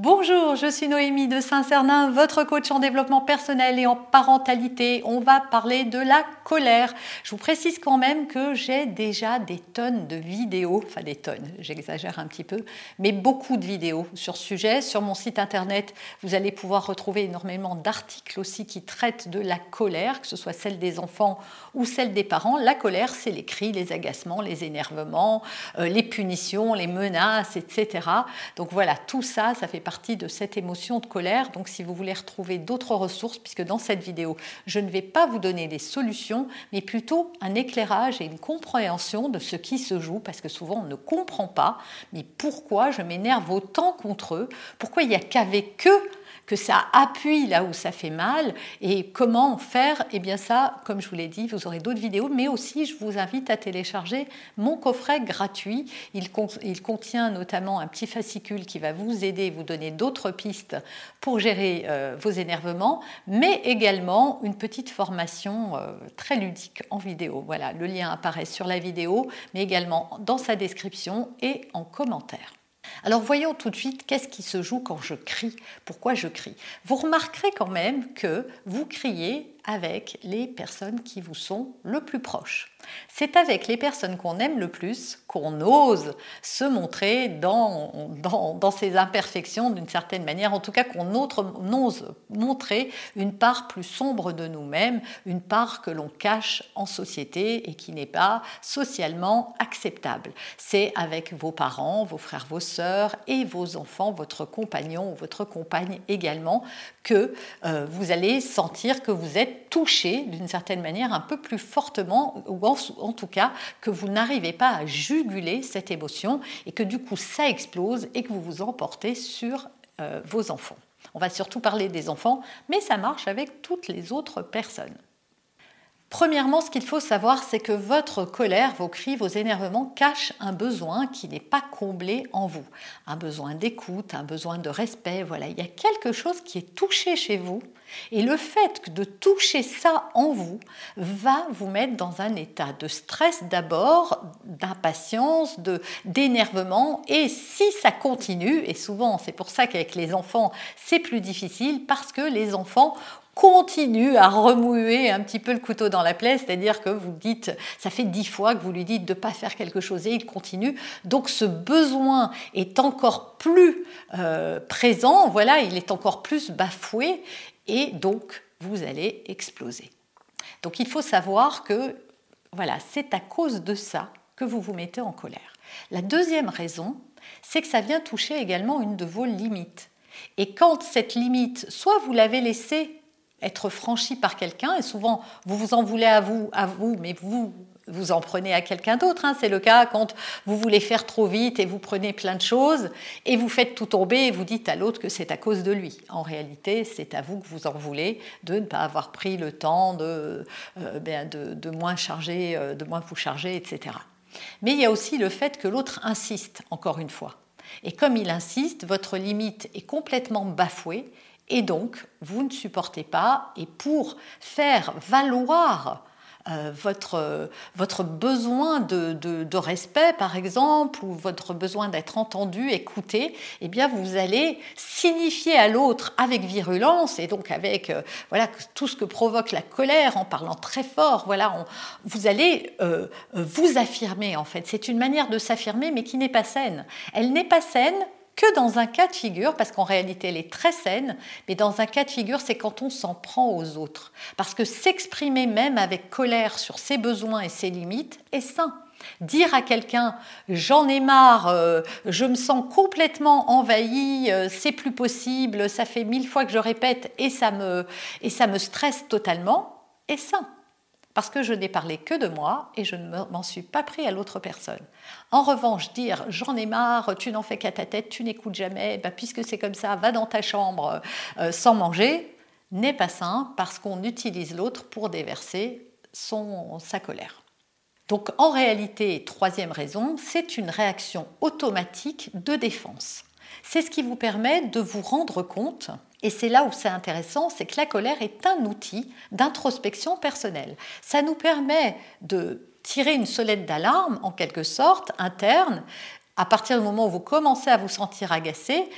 Bonjour, je suis Noémie de Saint-Cernin, votre coach en développement personnel et en parentalité. On va parler de la colère. Je vous précise quand même que j'ai déjà des tonnes de vidéos, enfin des tonnes, j'exagère un petit peu, mais beaucoup de vidéos sur ce sujet. Sur mon site internet, vous allez pouvoir retrouver énormément d'articles aussi qui traitent de la colère, que ce soit celle des enfants ou celle des parents. La colère, c'est les cris, les agacements, les énervements, euh, les punitions, les menaces, etc. Donc voilà, tout ça, ça fait de cette émotion de colère. Donc si vous voulez retrouver d'autres ressources, puisque dans cette vidéo, je ne vais pas vous donner des solutions, mais plutôt un éclairage et une compréhension de ce qui se joue, parce que souvent on ne comprend pas, mais pourquoi je m'énerve autant contre eux, pourquoi il n'y a qu'avec eux que ça appuie là où ça fait mal. Et comment faire Eh bien ça, comme je vous l'ai dit, vous aurez d'autres vidéos, mais aussi je vous invite à télécharger mon coffret gratuit. Il, contient notamment un petit fascicule qui va vous aider, vous donner d'autres pistes pour gérer euh, vos énervements, mais également une petite formation euh, très ludique en vidéo. Voilà, le lien apparaît sur la vidéo, mais également dans sa description et en commentaire. Alors voyons tout de suite qu'est-ce qui se joue quand je crie, pourquoi je crie? Vous remarquerez quand même que vous criez avec les personnes qui vous sont le plus proches. C'est avec les personnes qu'on aime le plus qu'on ose se montrer dans, dans, ses imperfections d'une certaine manière, en tout cas qu'on ose montrer une part plus sombre de nous-mêmes, une part que l'on cache en société et qui n'est pas socialement acceptable. C'est avec vos parents, vos frères, vos sœurs et vos enfants, votre compagnon ou votre compagne également, que euh, vous allez sentir que vous êtes touché d'une certaine manière un peu plus fortement, ou en, tout cas que vous n'arrivez pas à juguler cette émotion et que du coup ça explose et que vous vous emportez sur euh, vos enfants. On va surtout parler des enfants, mais ça marche avec toutes les autres personnes. Premièrement, ce qu'il faut savoir, c'est que votre colère, vos cris, vos énervements cachent un besoin qui n'est pas comblé en vous. Un besoin d'écoute, un besoin de respect. Voilà, il y a quelque chose qui est touché chez vous. Et le fait de toucher ça en vous va vous mettre dans un état de stress d'abord, d'impatience, d'énervement. Et si ça continue, et souvent c'est pour ça qu'avec les enfants c'est plus difficile, parce que les enfants continue à remuer un petit peu le couteau dans la plaie, c'est-à-dire que vous dites, ça fait dix fois que vous lui dites de ne pas faire quelque chose et il continue. Donc ce besoin est encore plus euh, présent, voilà, il est encore plus bafoué et donc vous allez exploser. Donc il faut savoir que voilà, c'est à cause de ça que vous vous mettez en colère. La deuxième raison, c'est que ça vient toucher également une de vos limites. Et quand cette limite, soit vous l'avez laissée être franchi par quelqu'un, et souvent vous vous en voulez à vous, à vous mais vous vous en prenez à quelqu'un d'autre. Hein. C'est le cas quand vous voulez faire trop vite et vous prenez plein de choses et vous faites tout tomber et vous dites à l'autre que c'est à cause de lui. En réalité, c'est à vous que vous en voulez de ne pas avoir pris le temps de, euh, ben, de, moins charger, euh, de moins vous charger, etc. Mais il y a aussi le fait que l'autre insiste, encore une fois. Et comme il insiste, votre limite est complètement bafouée et donc, vous ne supportez pas, et pour faire valoir euh, votre, besoin de, de, respect, par exemple, ou votre besoin d'être entendu, écouté, eh bien, vous allez signifier à l'autre avec virulence et donc avec euh, voilà, tout ce que provoque la colère en parlant très fort. Voilà, vous allez euh, vous affirmer, en fait. C'est une manière de s'affirmer, mais qui n'est pas saine. Elle n'est pas saine que dans un cas de figure, parce qu'en réalité elle est très saine, mais dans un cas de figure, c'est quand on s'en prend aux autres. Parce que s'exprimer même avec colère sur ses besoins et ses limites est sain. Dire à quelqu'un j'en ai marre, euh, je me sens complètement envahi, euh, c'est plus possible, ça fait mille fois que je répète et ça me, et ça me stresse totalement, est sain. Parce que je n'ai parlé que de moi et je ne m'en suis pas pris à l'autre personne. En revanche, dire j'en ai marre, tu n'en fais qu'à ta tête, tu n'écoutes jamais, bah, puisque c'est comme ça, va dans ta chambre euh, sans manger, n'est pas sain parce qu'on utilise l'autre pour déverser sa colère. Donc en réalité, troisième raison, c'est une réaction automatique de défense. C'est ce qui vous permet de vous rendre compte, et c'est là où c'est intéressant, c'est que la colère est un outil d'introspection personnelle. Ça nous permet de tirer une sonnette d'alarme, en quelque sorte, interne, à partir du moment où vous commencez à vous sentir agacé,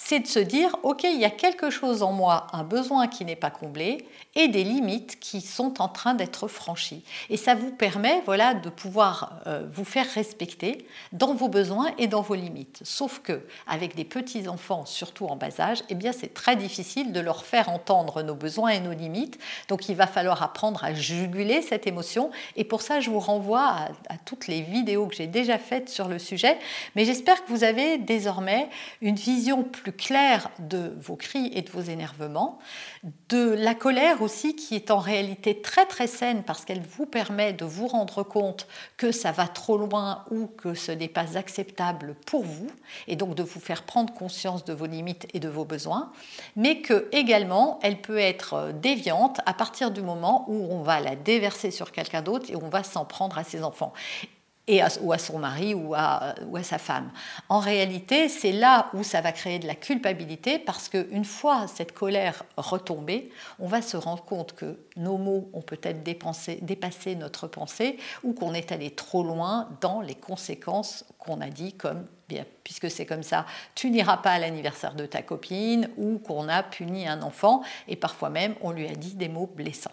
c'est de se dire, OK, il y a quelque chose en moi, un besoin qui n'est pas comblé et des limites qui sont en train d'être franchies. Et ça vous permet voilà, de pouvoir euh, vous faire respecter dans vos besoins et dans vos limites. Sauf que avec des petits-enfants, surtout en bas âge, eh bien, c'est très difficile de leur faire entendre nos besoins et nos limites. Donc il va falloir apprendre à juguler cette émotion. Et pour ça, je vous renvoie à, à toutes les vidéos que j'ai déjà faites sur le sujet. Mais j'espère que vous avez désormais une vision plus clair de vos cris et de vos énervements, de la colère aussi qui est en réalité très très saine parce qu'elle vous permet de vous rendre compte que ça va trop loin ou que ce n'est pas acceptable pour vous et donc de vous faire prendre conscience de vos limites et de vos besoins, mais que également elle peut être déviante à partir du moment où on va la déverser sur quelqu'un d'autre et on va s'en prendre à ses enfants et ou à son mari ou à, ou à sa femme. En réalité, c'est là où ça va créer de la culpabilité parce qu'une fois cette colère retombée, on va se rendre compte que nos mots ont peut-être dépassé notre pensée ou qu'on est allé trop loin dans les conséquences qu'on a dit comme bien, puisque c'est comme ça, tu n'iras pas à l'anniversaire de ta copine ou qu'on a puni un enfant et parfois même on lui a dit des mots blessants.